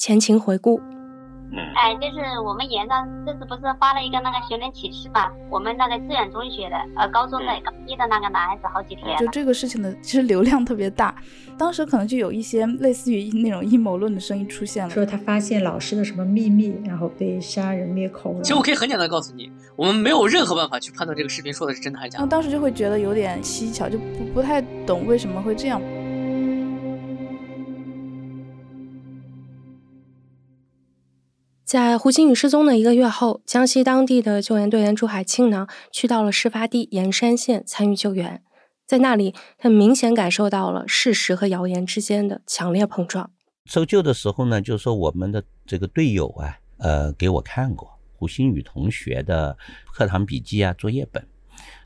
前情回顾。哎，就是我们延上这次不是发了一个那个寻人启事嘛？我们那个志远中学的呃高中的高一的那个男孩子好几天。就这个事情的其实流量特别大，当时可能就有一些类似于那种阴谋论的声音出现了，说他发现老师的什么秘密，然后被杀人灭口了。其实我可以很简单告诉你，我们没有任何办法去判断这个视频说的是真的还是假的。当时就会觉得有点蹊跷，就不不太懂为什么会这样。在胡鑫宇失踪的一个月后，江西当地的救援队员朱海庆呢，去到了事发地盐山县参与救援。在那里，他明显感受到了事实和谣言之间的强烈碰撞。搜救的时候呢，就说我们的这个队友啊，呃，给我看过胡鑫宇同学的课堂笔记啊、作业本。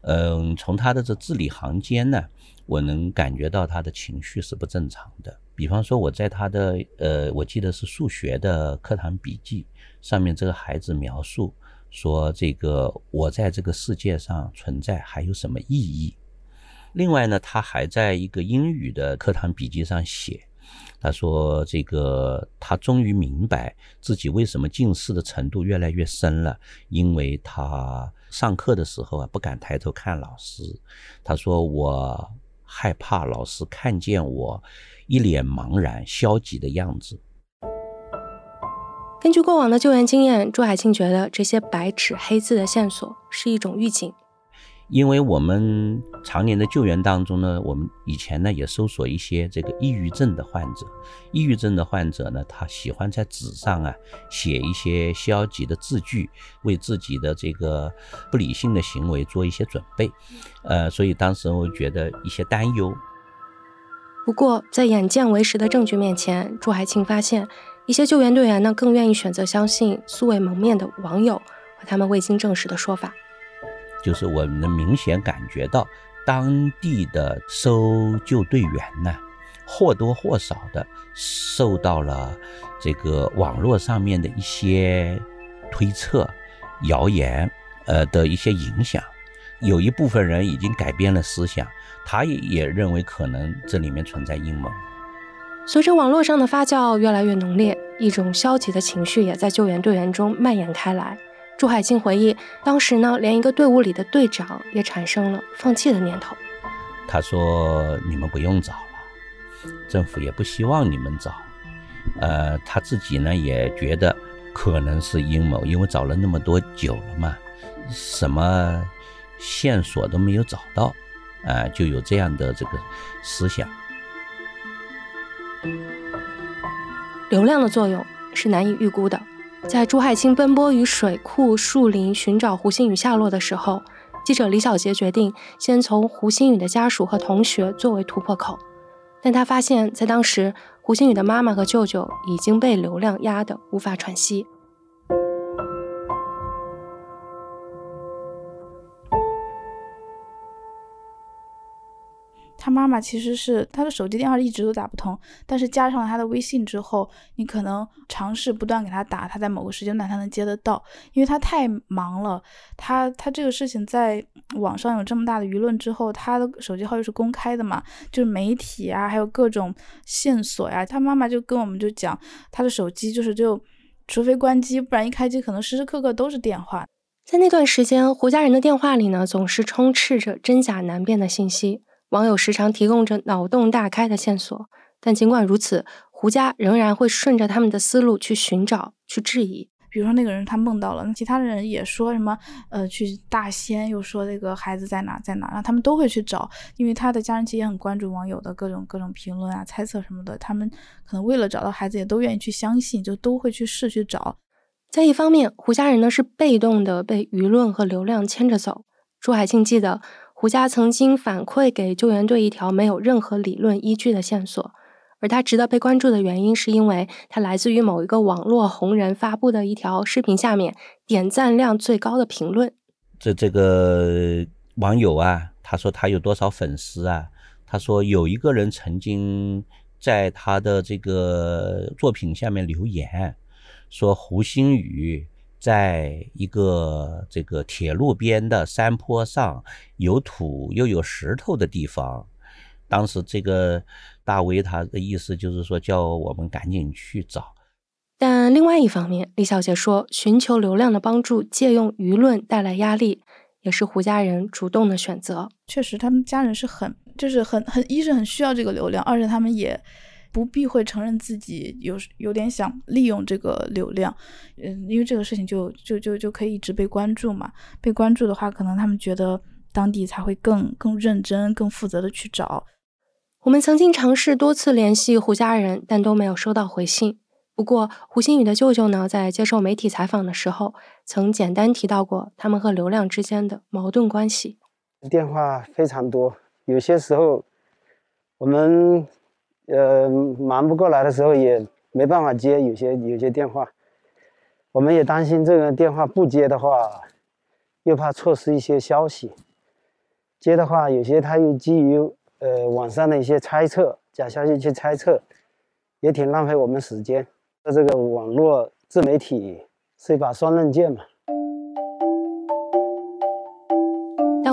嗯，从他的这字里行间呢，我能感觉到他的情绪是不正常的。比方说，我在他的呃，我记得是数学的课堂笔记。上面这个孩子描述说：“这个我在这个世界上存在还有什么意义？”另外呢，他还在一个英语的课堂笔记上写：“他说这个他终于明白自己为什么近视的程度越来越深了，因为他上课的时候啊不敢抬头看老师。他说我害怕老师看见我一脸茫然、消极的样子。”根据过往的救援经验，朱海庆觉得这些白纸黑字的线索是一种预警。因为我们常年的救援当中呢，我们以前呢也搜索一些这个抑郁症的患者。抑郁症的患者呢，他喜欢在纸上啊写一些消极的字句，为自己的这个不理性的行为做一些准备。呃，所以当时我觉得一些担忧。不过，在眼见为实的证据面前，朱海庆发现。一些救援队员呢，更愿意选择相信素未谋面的网友和他们未经证实的说法。就是我们能明显感觉到，当地的搜救队员呢，或多或少的受到了这个网络上面的一些推测、谣言，呃的一些影响。有一部分人已经改变了思想，他也也认为可能这里面存在阴谋。随着网络上的发酵越来越浓烈，一种消极的情绪也在救援队员中蔓延开来。朱海清回忆，当时呢，连一个队伍里的队长也产生了放弃的念头。他说：“你们不用找了，政府也不希望你们找。呃，他自己呢也觉得可能是阴谋，因为找了那么多久了嘛，什么线索都没有找到，啊，就有这样的这个思想。”流量的作用是难以预估的。在朱海清奔波于水库、树林寻找胡心宇下落的时候，记者李小杰决定先从胡心宇的家属和同学作为突破口。但他发现，在当时，胡心宇的妈妈和舅舅已经被流量压得无法喘息。妈妈其实是他的手机电话一直都打不通，但是加上了他的微信之后，你可能尝试不断给他打，他在某个时间段他能接得到，因为他太忙了。他他这个事情在网上有这么大的舆论之后，他的手机号又是公开的嘛，就是媒体啊，还有各种线索呀。他妈妈就跟我们就讲，他的手机就是就除非关机，不然一开机可能时时刻刻都是电话。在那段时间，胡家人的电话里呢，总是充斥着真假难辨的信息。网友时常提供着脑洞大开的线索，但尽管如此，胡家仍然会顺着他们的思路去寻找、去质疑。比如说那个人他梦到了，那其他的人也说什么，呃，去大仙，又说那个孩子在哪在哪，然后他们都会去找，因为他的家人其实也很关注网友的各种各种评论啊、猜测什么的，他们可能为了找到孩子，也都愿意去相信，就都会去试去找。在一方面，胡家人呢是被动的被舆论和流量牵着走。朱海庆记得。胡家曾经反馈给救援队一条没有任何理论依据的线索，而他值得被关注的原因，是因为他来自于某一个网络红人发布的一条视频下面点赞量最高的评论。这这个网友啊，他说他有多少粉丝啊？他说有一个人曾经在他的这个作品下面留言，说胡星宇。在一个这个铁路边的山坡上，有土又有石头的地方，当时这个大威他的意思就是说，叫我们赶紧去找。但另外一方面，李小姐说，寻求流量的帮助，借用舆论带来压力，也是胡家人主动的选择。确实，他们家人是很，就是很很，一是很需要这个流量，二是他们也不避讳承认自己有有点想利用这个流量，嗯，因为这个事情就就就就可以一直被关注嘛。被关注的话，可能他们觉得当地才会更更认真、更负责的去找。我们曾经尝试多次联系胡家人，但都没有收到回信。不过，胡新宇的舅舅呢，在接受媒体采访的时候，曾简单提到过他们和流量之间的矛盾关系。电话非常多，有些时候我们呃忙不过来的时候，也没办法接有些有些电话。我们也担心这个电话不接的话，又怕错失一些消息；接的话，有些他又基于。呃，网上的一些猜测、假消息去猜测，也挺浪费我们时间。那这个网络自媒体是一把双刃剑嘛。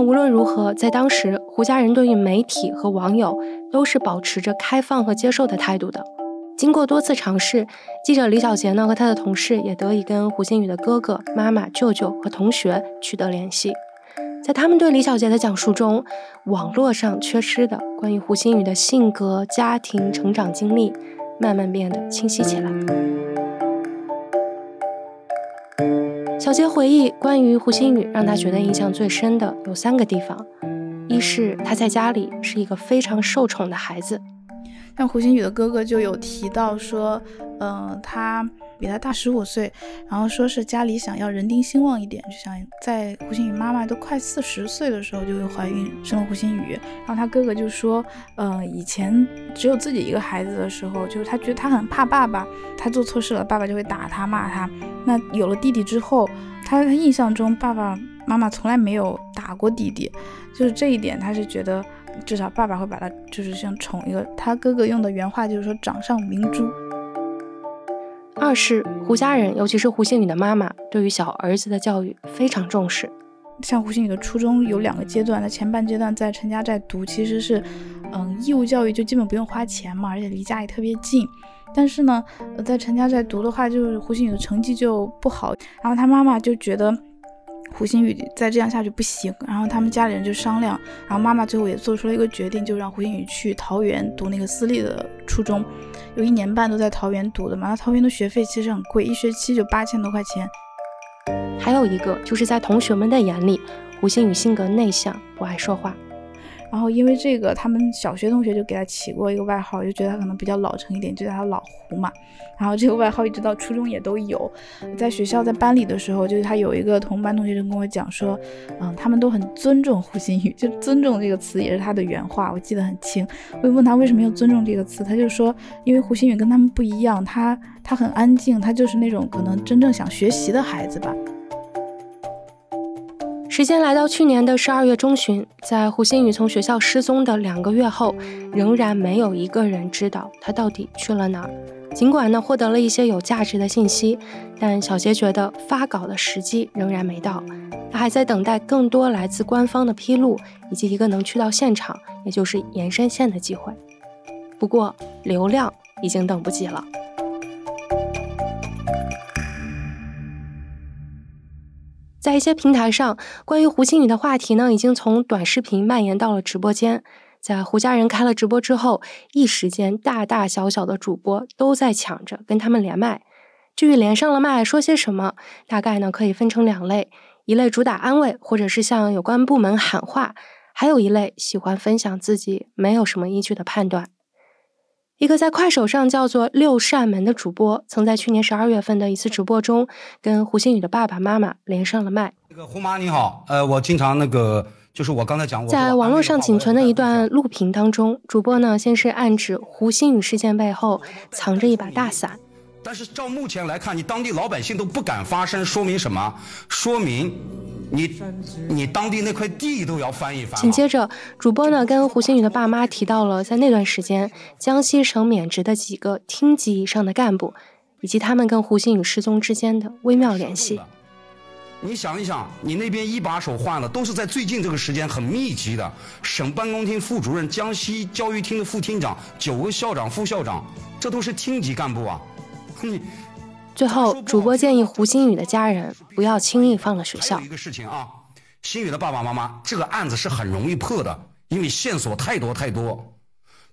无论如何，在当时，胡家人对于媒体和网友都是保持着开放和接受的态度的。经过多次尝试，记者李小杰呢和他的同事也得以跟胡新宇的哥哥、妈妈、舅舅和同学取得联系。在他们对李小杰的讲述中，网络上缺失的关于胡鑫宇的性格、家庭、成长经历，慢慢变得清晰起来。小杰回忆，关于胡鑫宇，让他觉得印象最深的有三个地方：一是他在家里是一个非常受宠的孩子，像胡鑫宇的哥哥就有提到说，嗯，他。比他大十五岁，然后说是家里想要人丁兴旺一点，就想在胡心宇妈妈都快四十岁的时候就会怀孕生了胡心宇。然后他哥哥就说，呃，以前只有自己一个孩子的时候，就是他觉得他很怕爸爸，他做错事了，爸爸就会打他骂他。那有了弟弟之后，他他印象中爸爸妈妈从来没有打过弟弟，就是这一点他是觉得至少爸爸会把他就是像宠一个。他哥哥用的原话就是说掌上明珠。二是胡家人，尤其是胡杏宇的妈妈，对于小儿子的教育非常重视。像胡杏宇的初中有两个阶段，那前半阶段在陈家寨读，其实是，嗯，义务教育就基本不用花钱嘛，而且离家也特别近。但是呢，在陈家寨读的话，就是胡杏宇的成绩就不好，然后他妈妈就觉得。胡鑫宇再这样下去不行，然后他们家里人就商量，然后妈妈最后也做出了一个决定，就让胡鑫宇去桃园读那个私立的初中，有一年半都在桃园读的嘛。那桃园的学费其实很贵，一学期就八千多块钱。还有一个就是在同学们的眼里，胡鑫宇性格内向，不爱说话。然后因为这个，他们小学同学就给他起过一个外号，就觉得他可能比较老成一点，就叫他老胡嘛。然后这个外号一直到初中也都有。在学校在班里的时候，就是他有一个同班同学就跟我讲说，嗯，他们都很尊重胡鑫宇，就尊重这个词也是他的原话，我记得很清。我问他为什么要尊重这个词，他就说，因为胡鑫宇跟他们不一样，他他很安静，他就是那种可能真正想学习的孩子吧。时间来到去年的十二月中旬，在胡鑫宇从学校失踪的两个月后，仍然没有一个人知道他到底去了哪儿。尽管呢获得了一些有价值的信息，但小杰觉得发稿的时机仍然没到，他还在等待更多来自官方的披露，以及一个能去到现场，也就是延伸线的机会。不过流量已经等不及了。在一些平台上，关于胡青宇的话题呢，已经从短视频蔓延到了直播间。在胡家人开了直播之后，一时间大大小小的主播都在抢着跟他们连麦。至于连上了麦说些什么，大概呢可以分成两类：一类主打安慰，或者是向有关部门喊话；还有一类喜欢分享自己没有什么依据的判断。一个在快手上叫做六扇门的主播，曾在去年十二月份的一次直播中，跟胡星宇的爸爸妈妈连上了麦。那个胡妈你好，呃，我经常那个就是我刚才讲，在网络上仅存的一段录屏当中，主播呢先是暗指胡星宇事件背后藏着一把大伞。但是照目前来看，你当地老百姓都不敢发声，说明什么？说明。你你当地那块地都要翻一翻。紧接着，主播呢跟胡星宇的爸妈提到了在那段时间江西省免职的几个厅级以上的干部，以及他们跟胡星宇失踪之间的微妙联系。你想一想，你那边一把手换了，都是在最近这个时间很密集的。省办公厅副主任、江西教育厅的副厅长、九个校长、副校长，这都是厅级干部啊。你。最后，主播建议胡星宇的家人不要轻易放了学校。一个事情啊，新宇的爸爸妈妈，这个案子是很容易破的，因为线索太多太多。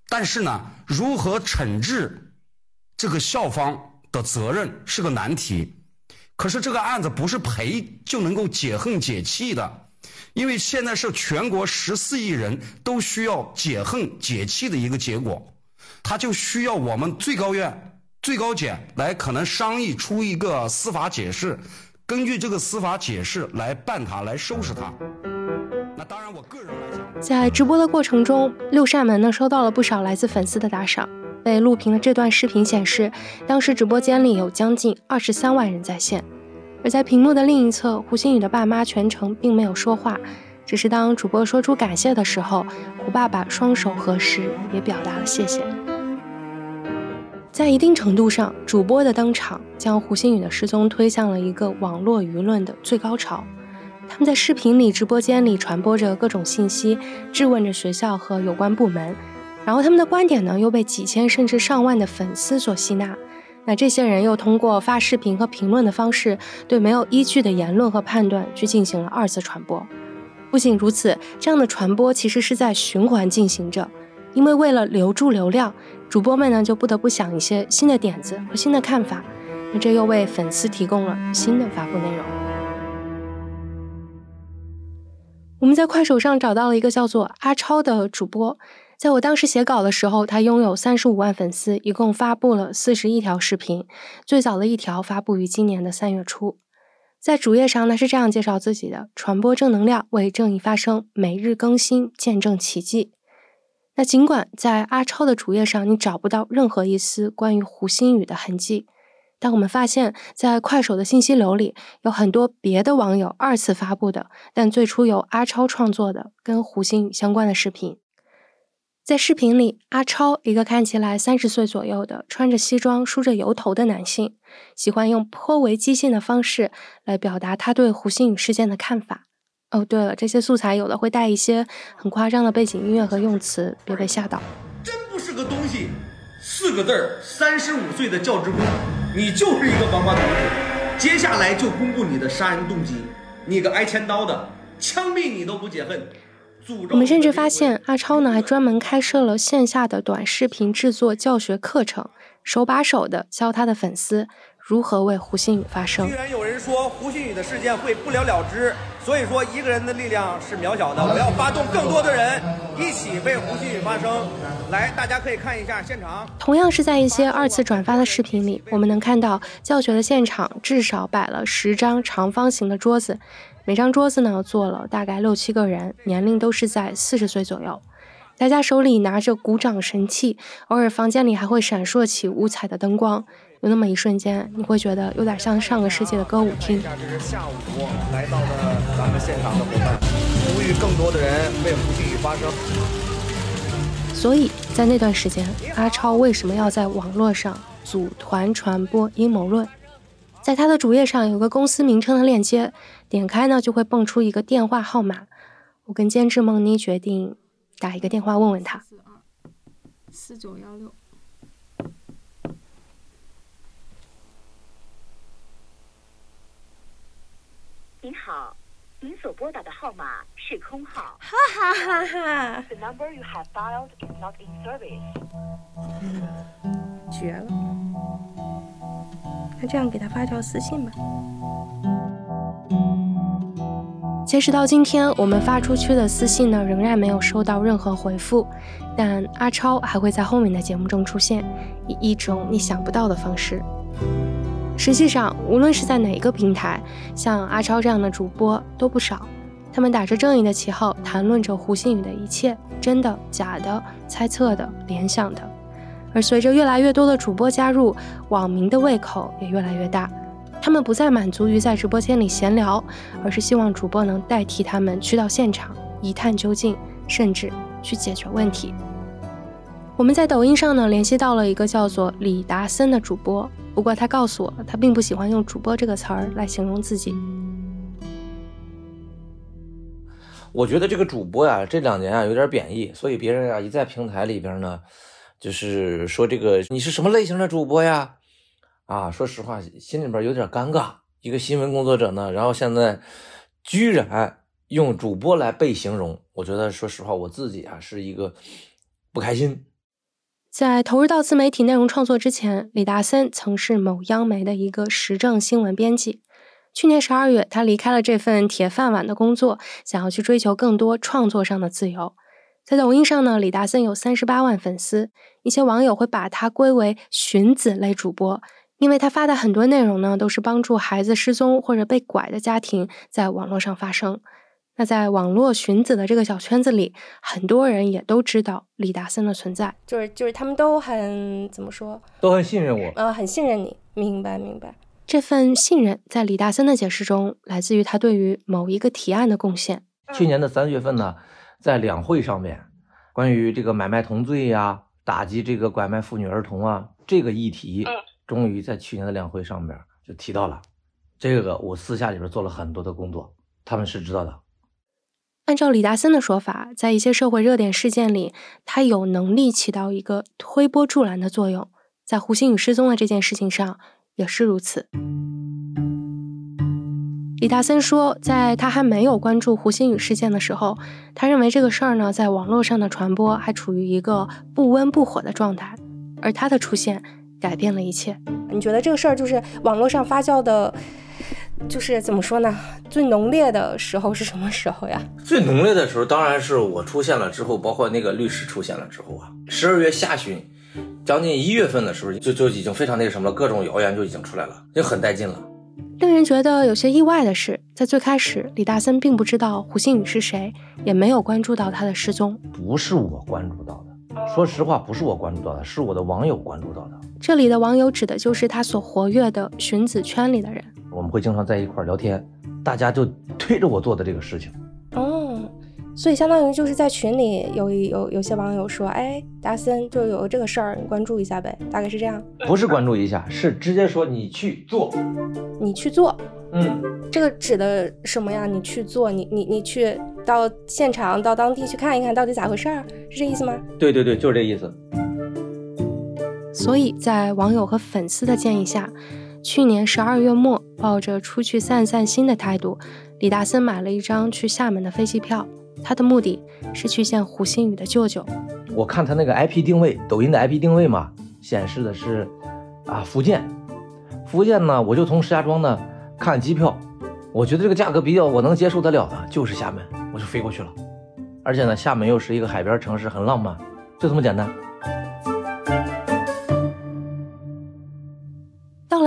但是呢，如何惩治这个校方的责任是个难题。可是这个案子不是赔就能够解恨解气的，因为现在是全国十四亿人都需要解恨解气的一个结果，他就需要我们最高院、最高检来可能商议出一个司法解释，根据这个司法解释来办他，来收拾他。那当然，我个人来讲，在直播的过程中，六扇门呢收到了不少来自粉丝的打赏。被录屏的这段视频显示，当时直播间里有将近二十三万人在线。而在屏幕的另一侧，胡星宇的爸妈全程并没有说话，只是当主播说出感谢的时候，胡爸爸双手合十，也表达了谢谢。在一定程度上，主播的登场将胡星宇的失踪推向了一个网络舆论的最高潮。他们在视频里、直播间里传播着各种信息，质问着学校和有关部门，然后他们的观点呢，又被几千甚至上万的粉丝所吸纳。那这些人又通过发视频和评论的方式，对没有依据的言论和判断去进行了二次传播。不仅如此，这样的传播其实是在循环进行着，因为为了留住流量，主播们呢就不得不想一些新的点子和新的看法。那这又为粉丝提供了新的发布内容。我们在快手上找到了一个叫做阿超的主播。在我当时写稿的时候，他拥有三十五万粉丝，一共发布了四十一条视频。最早的一条发布于今年的三月初。在主页上，呢是这样介绍自己的：传播正能量，为正义发声，每日更新，见证奇迹。那尽管在阿超的主页上，你找不到任何一丝关于胡星宇的痕迹，但我们发现，在快手的信息流里，有很多别的网友二次发布的，但最初由阿超创作的跟胡星宇相关的视频。在视频里，阿超一个看起来三十岁左右的、穿着西装、梳着油头的男性，喜欢用颇为激进的方式来表达他对胡星宇事件的看法。哦，对了，这些素材有的会带一些很夸张的背景音乐和用词，别被吓到。真不是个东西，四个字儿：三十五岁的教职工，你就是一个王八犊子。接下来就公布你的杀人动机，你个挨千刀的，枪毙你都不解恨。我们甚至发现，阿超呢还专门开设了线下的短视频制作教学课程，手把手的教他的粉丝如何为胡鑫宇发声。居然有人说胡鑫宇的事件会不了了之，所以说一个人的力量是渺小的，我要发动更多的人一起为胡鑫宇发声。来，大家可以看一下现场。同样是在一些二次转发的视频里，我们能看到教学的现场至少摆了十张长方形的桌子。每张桌子呢坐了大概六七个人，年龄都是在四十岁左右。大家手里拿着鼓掌神器，偶尔房间里还会闪烁起五彩的灯光。有那么一瞬间，你会觉得有点像上个世纪的歌舞厅。这是下午来到了咱们现场的伙伴，呼吁更多的人为胡鑫宇发声。所以在那段时间，阿超为什么要在网络上组团传播阴谋论？在他的主页上有个公司名称的链接，点开呢就会蹦出一个电话号码。我跟监制梦妮决定打一个电话问问他。四二四九幺六。您好，您所拨打的号码是空号。哈哈哈哈！The number you have dialed is not in service。绝了！那这样给他发条私信吧。截止到今天，我们发出去的私信呢，仍然没有收到任何回复。但阿超还会在后面的节目中出现，以一种你想不到的方式。实际上，无论是在哪一个平台，像阿超这样的主播都不少。他们打着正义的旗号，谈论着胡鑫宇的一切，真的、假的、猜测的、联想的。而随着越来越多的主播加入，网民的胃口也越来越大。他们不再满足于在直播间里闲聊，而是希望主播能代替他们去到现场一探究竟，甚至去解决问题。我们在抖音上呢联系到了一个叫做李达森的主播，不过他告诉我，他并不喜欢用“主播”这个词儿来形容自己。我觉得这个主播呀，这两年啊有点贬义，所以别人啊一在平台里边呢。就是说这个你是什么类型的主播呀？啊，说实话，心里边有点尴尬。一个新闻工作者呢，然后现在居然用主播来被形容，我觉得说实话，我自己啊是一个不开心。在投入到自媒体内容创作之前，李达森曾是某央媒的一个时政新闻编辑。去年十二月，他离开了这份铁饭碗的工作，想要去追求更多创作上的自由。在抖音上呢，李达森有三十八万粉丝，一些网友会把他归为寻子类主播，因为他发的很多内容呢，都是帮助孩子失踪或者被拐的家庭在网络上发声。那在网络寻子的这个小圈子里，很多人也都知道李达森的存在，就是就是他们都很怎么说，都很信任我，呃，很信任你，明白明白。这份信任在李大森的解释中，来自于他对于某一个提案的贡献。去年的三月份呢，在两会上面，关于这个买卖同罪呀，打击这个拐卖妇女儿童啊，这个议题，终于在去年的两会上面就提到了。这个我私下里边做了很多的工作，他们是知道的。按照李达森的说法，在一些社会热点事件里，他有能力起到一个推波助澜的作用。在胡鑫宇失踪的这件事情上，也是如此。李达森说，在他还没有关注胡鑫宇事件的时候，他认为这个事儿呢，在网络上的传播还处于一个不温不火的状态，而他的出现改变了一切。你觉得这个事儿就是网络上发酵的？就是怎么说呢？最浓烈的时候是什么时候呀？最浓烈的时候当然是我出现了之后，包括那个律师出现了之后啊。十二月下旬，将近一月份的时候，就就已经非常那个什么了，各种谣言就已经出来了，就很带劲了。令人觉得有些意外的是，在最开始，李大森并不知道胡鑫宇是谁，也没有关注到他的失踪。不是我关注到的，说实话，不是我关注到的，是我的网友关注到的。这里的网友指的就是他所活跃的寻子圈里的人。我们会经常在一块聊天，大家就推着我做的这个事情。哦，所以相当于就是在群里有有有些网友说，哎，达森就有这个事儿，你关注一下呗，大概是这样。不是关注一下，是直接说你去做，你去做。嗯，这个指的什么呀？你去做，你你你去到现场到当地去看一看到底咋回事儿，是这意思吗？对对对，就是这意思。所以在网友和粉丝的建议下。去年十二月末，抱着出去散散心的态度，李大森买了一张去厦门的飞机票。他的目的是去见胡鑫宇的舅舅。我看他那个 IP 定位，抖音的 IP 定位嘛，显示的是啊福建。福建呢，我就从石家庄呢看机票，我觉得这个价格比较我能接受得了的，就是厦门，我就飞过去了。而且呢，厦门又是一个海边城市，很浪漫，就这么简单。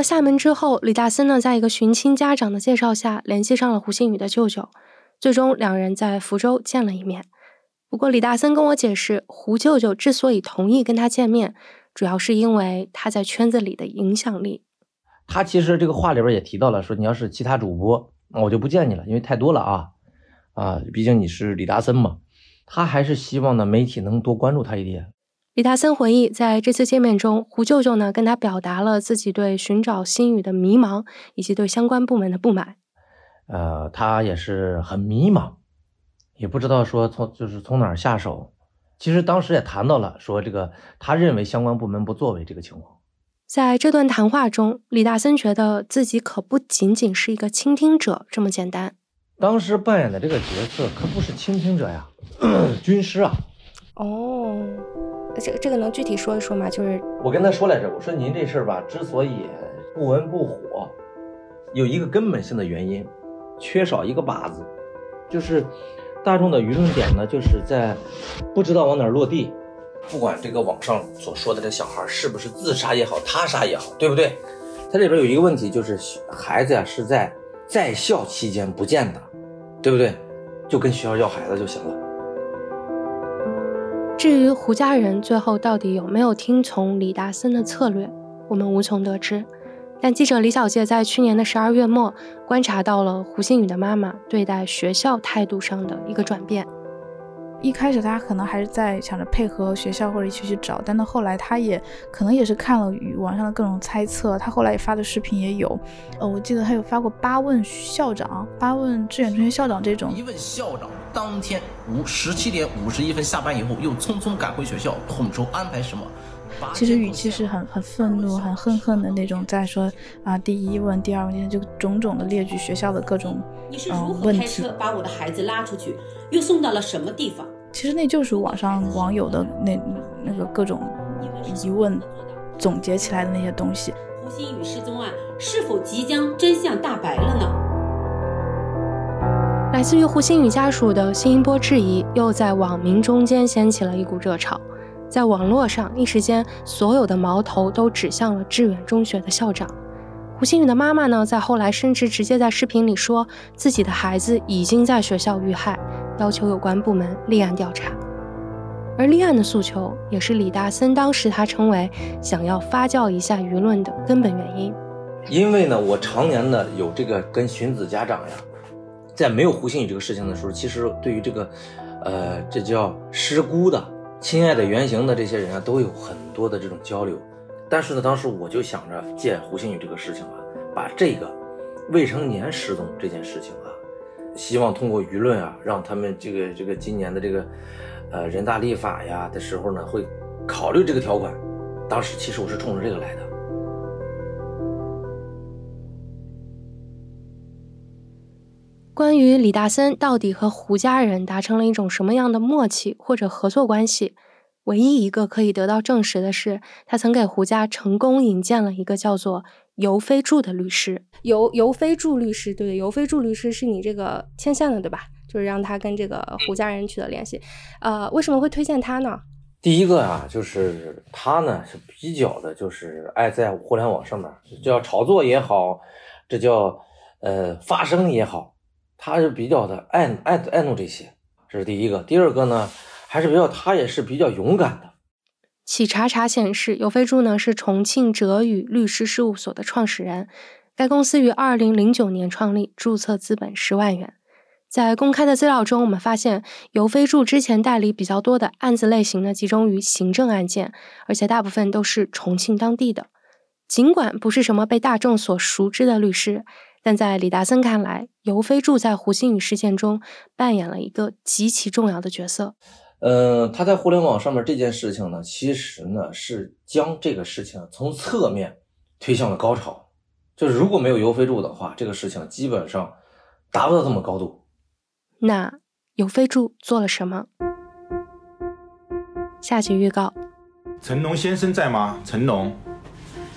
了厦门之后，李大森呢，在一个寻亲家长的介绍下，联系上了胡鑫宇的舅舅，最终两人在福州见了一面。不过，李大森跟我解释，胡舅舅之所以同意跟他见面，主要是因为他在圈子里的影响力。他其实这个话里边也提到了，说你要是其他主播，我就不见你了，因为太多了啊啊，毕竟你是李大森嘛。他还是希望呢，媒体能多关注他一点。李大森回忆，在这次见面中，胡舅舅呢跟他表达了自己对寻找新宇的迷茫，以及对相关部门的不满。呃，他也是很迷茫，也不知道说从就是从哪儿下手。其实当时也谈到了，说这个他认为相关部门不作为这个情况。在这段谈话中，李大森觉得自己可不仅仅是一个倾听者这么简单。当时扮演的这个角色可不是倾听者呀，军师啊。哦。这这个能具体说一说吗？就是我跟他说来着，我说您这事儿吧，之所以不温不火，有一个根本性的原因，缺少一个靶子，就是大众的舆论点呢，就是在不知道往哪儿落地。不管这个网上所说的这小孩是不是自杀也好，他杀也好，对不对？他这边有一个问题，就是孩子呀是在在校期间不见的，对不对？就跟学校要孩子就行了。至于胡家人最后到底有没有听从李达森的策略，我们无从得知。但记者李小介在去年的十二月末观察到了胡鑫宇的妈妈对待学校态度上的一个转变。一开始他可能还是在想着配合学校或者一起去找，但到后来他也可能也是看了网上的各种猜测，他后来也发的视频也有。呃，我记得他有发过八问校长、八问志愿中学校长这种。一问校长，当天五十七点五十一分下班以后，又匆匆赶回学校，统筹安排什么。其实语气是很很愤怒、很恨恨的那种，在说啊，第一问、第二问，就种种的列举学校的各种嗯问题。把我的孩子拉出去，又送到了什么地方？其实那就是网上网友的那那个各种疑问总结起来的那些东西。胡鑫宇失踪案是否即将真相大白了呢？来自于胡鑫宇家属的新一波质疑，又在网民中间掀起了一股热潮。在网络上，一时间所有的矛头都指向了致远中学的校长。胡鑫宇的妈妈呢，在后来甚至直接在视频里说自己的孩子已经在学校遇害，要求有关部门立案调查。而立案的诉求，也是李大森当时他称为想要发酵一下舆论的根本原因。因为呢，我常年呢有这个跟荀子家长呀。在没有胡鑫宇这个事情的时候，其实对于这个，呃，这叫失孤的、亲爱的原型的这些人啊，都有很多的这种交流。但是呢，当时我就想着借胡鑫宇这个事情啊，把这个未成年失踪这件事情啊，希望通过舆论啊，让他们这个这个今年的这个，呃，人大立法呀的时候呢，会考虑这个条款。当时其实我是冲着这个来的。关于李大森到底和胡家人达成了一种什么样的默契或者合作关系，唯一一个可以得到证实的是，他曾给胡家成功引荐了一个叫做尤飞柱的律师。尤尤飞柱律师，对对，尤飞柱律师是你这个牵线的对吧？就是让他跟这个胡家人取得联系。呃，为什么会推荐他呢？第一个啊，就是他呢是比较的，就是爱在互联网上面，叫炒作也好，这叫呃发声也好。他是比较的爱爱爱弄这些，这是第一个。第二个呢，还是比较他也是比较勇敢的。企查查显示，尤飞柱呢是重庆哲宇律师事务所的创始人，该公司于二零零九年创立，注册资本十万元。在公开的资料中，我们发现尤飞柱之前代理比较多的案子类型呢，集中于行政案件，而且大部分都是重庆当地的。尽管不是什么被大众所熟知的律师。但在李达森看来，尤飞柱在胡鑫宇事件中扮演了一个极其重要的角色。嗯，他在互联网上面这件事情呢，其实呢是将这个事情从侧面推向了高潮。就是如果没有尤飞柱的话，这个事情基本上达不到这么高度。那尤飞柱做了什么？下集预告：成龙先生在吗？成龙。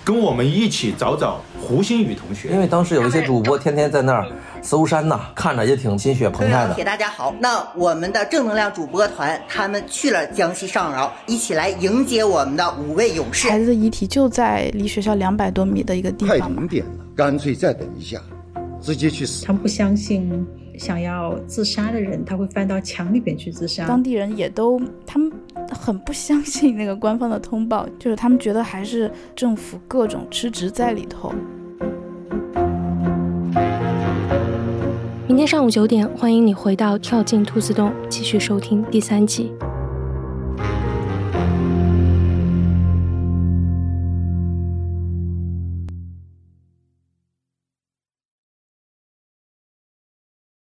跟我们一起找找胡鑫宇同学，因为当时有一些主播天天在那儿搜山呐，看着也挺心血澎湃的。铁大家好，那我们的正能量主播团他们去了江西上饶，一起来迎接我们的五位勇士。孩子的遗体就在离学校两百多米的一个地方。快零点了，干脆再等一下，直接去死。他们不相信想要自杀的人他会翻到墙里边去自杀。当地人也都他们。很不相信那个官方的通报，就是他们觉得还是政府各种失职在里头。明天上午九点，欢迎你回到跳进兔子洞，继续收听第三集。